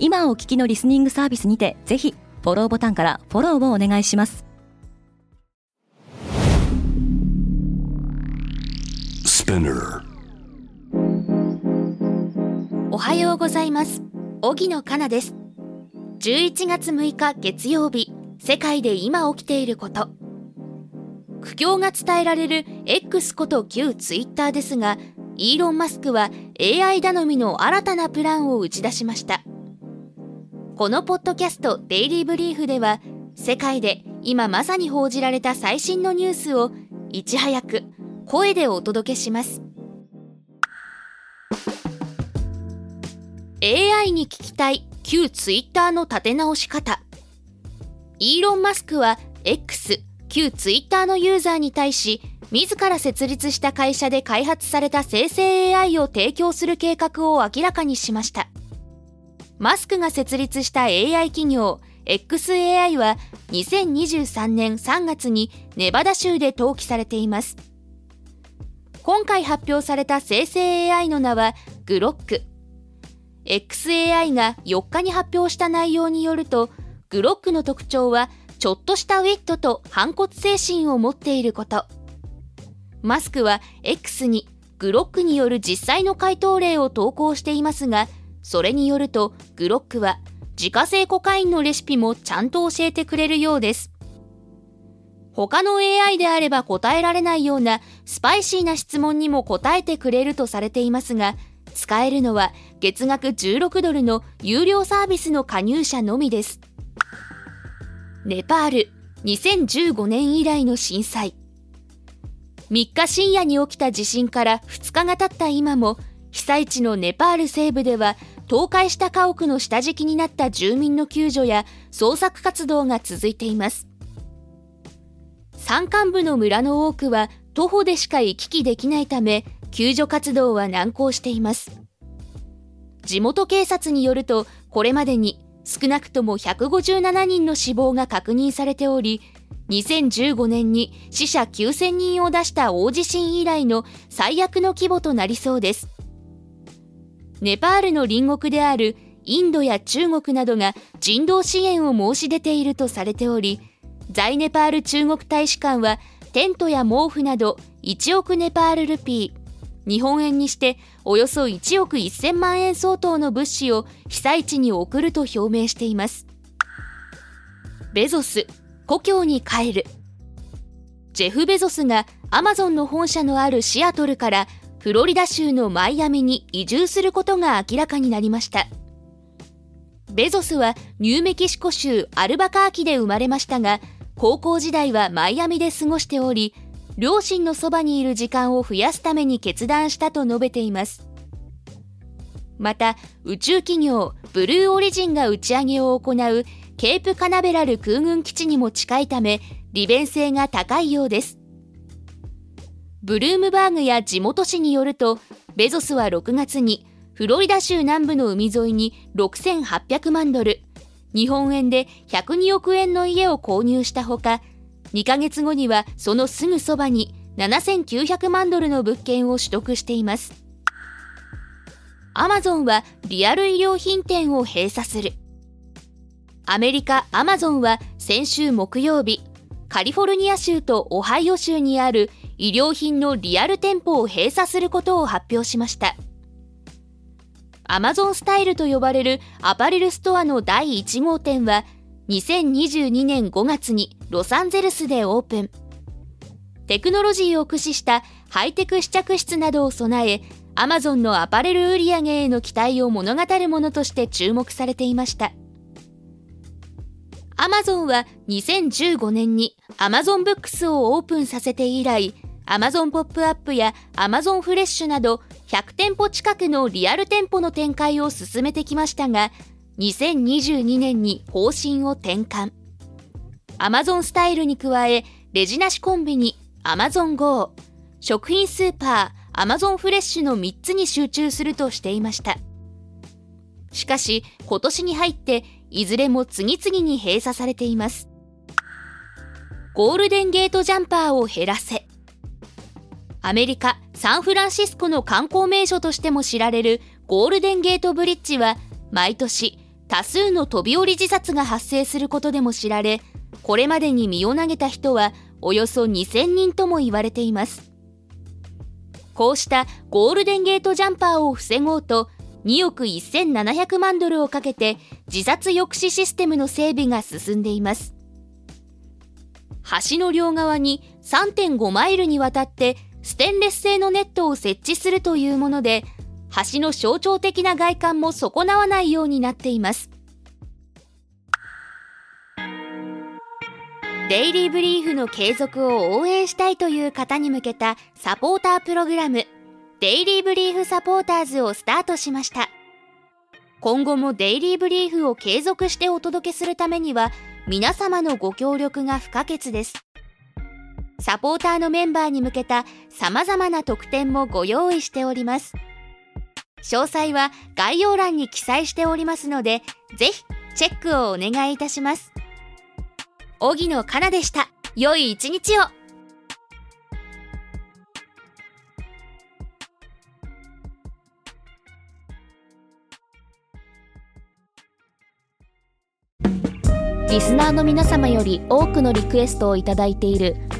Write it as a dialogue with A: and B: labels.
A: 今お聞きのリスニングサービスにてぜひフォローボタンからフォローをお願いします。
B: おはようございます。荻野かなです。11月6日月曜日世界で今起きていること。苦境が伝えられる X こと旧 Twitter ですがイーロン・マスクは AI 頼みの新たなプランを打ち出しましたこのポッドキャストデイリーブリーフでは世界で今まさに報じられた最新のニュースをいち早く声でお届けします。AI に聞きたい旧 Twitter の立て直し方。イーロン・マスクは X 旧 Twitter のユーザーに対し自ら設立した会社で開発された生成 AI を提供する計画を明らかにしました。マスクが設立した AI 企業 XAI は2023年3月にネバダ州で登記されています。今回発表された生成 AI の名はグロック。XAI が4日に発表した内容によるとグロックの特徴はちょっとしたウィットと反骨精神を持っていること。マスクは X にグロックによる実際の回答例を投稿していますがそれによるとグロックは自家製コカインのレシピもちゃんと教えてくれるようです。他の AI であれば答えられないようなスパイシーな質問にも答えてくれるとされていますが使えるのは月額16ドルの有料サービスの加入者のみです。ネパール2015年以来の震災3日深夜に起きた地震から2日が経った今も被災地のネパール西部では倒壊した家屋の下敷きになった住民の救助や捜索活動が続いています。山間部の村の多くは徒歩でしか行き来できないため救助活動は難航しています。地元警察によるとこれまでに少なくとも157人の死亡が確認されており2015年に死者9000人を出した大地震以来の最悪の規模となりそうです。ネパールの隣国であるインドや中国などが人道支援を申し出ているとされており在ネパール中国大使館はテントや毛布など1億ネパールルピー日本円にしておよそ1億1000万円相当の物資を被災地に送ると表明しています。ベゾス故郷に帰る。ジェフ・ベゾスがアマゾンの本社のあるシアトルからフロリダ州のマイアミに移住することが明らかになりました。ベゾスはニューメキシコ州アルバカーキで生まれましたが高校時代はマイアミで過ごしており両親のそばにいる時間を増やすために決断したと述べています。また宇宙企業ブルーオリジンが打ち上げを行うケープカナベラル空軍基地にも近いため利便性が高いようです。ブルームバーグや地元紙によるとベゾスは6月にフロリダ州南部の海沿いに6800万ドル日本円で102億円の家を購入したほか2ヶ月後にはそのすぐそばに7900万ドルの物件を取得しています。アマゾンはリアル衣料品店を閉鎖する。アメリカアマゾンは先週木曜日カリフォルニア州とオハイオ州にある衣料品のリアル店舗を閉鎖することを発表しました。アマゾンスタイルと呼ばれるアパレルストアの第1号店は2022年5月にロサンゼルスでオープン。テクノロジーを駆使したハイテク試着室などを備えアマゾンのアパレル売り上げへの期待を物語るものとして注目されていました。アマゾンは2015年にアマゾンブックスをオープンさせて以来アマゾンポップアップやアマゾンフレッシュなど100店舗近くのリアル店舗の展開を進めてきましたが2022年に方針を転換。アマゾンスタイルに加え、レジなしコンビニ、アマゾン GO、食品スーパー、アマゾンフレッシュの3つに集中するとしていました。しかし、今年に入って、いずれも次々に閉鎖されています。ゴールデンゲートジャンパーを減らせ。アメリカ・サンフランシスコの観光名所としても知られるゴールデンゲートブリッジは、毎年多数の飛び降り自殺が発生することでも知られ、これまでに身を投げた人はおよそ2000人とも言われています。こうしたゴールデンゲートジャンパーを防ごうと、2億1700万ドルをかけて自殺抑止システムの整備が進んでいます。橋の両側に3.5マイルにわたってステンレス製のネットを設置するというもので、橋の象徴的な外観も損なわないようになっています。デイリーブリーフの継続を応援したいという方に向けたサポータープログラム、デイリーブリーフサポーターズをスタートしました。今後もデイリーブリーフを継続してお届けするためには、皆様のご協力が不可欠です。サポーターのメンバーに向けた様々な特典もご用意しております。詳細は概要欄に記載しておりますので、ぜひチェックをお願いいたします。荻野かなでした。良い一日を
A: リスナーの皆様より多くのリクエストをいただいている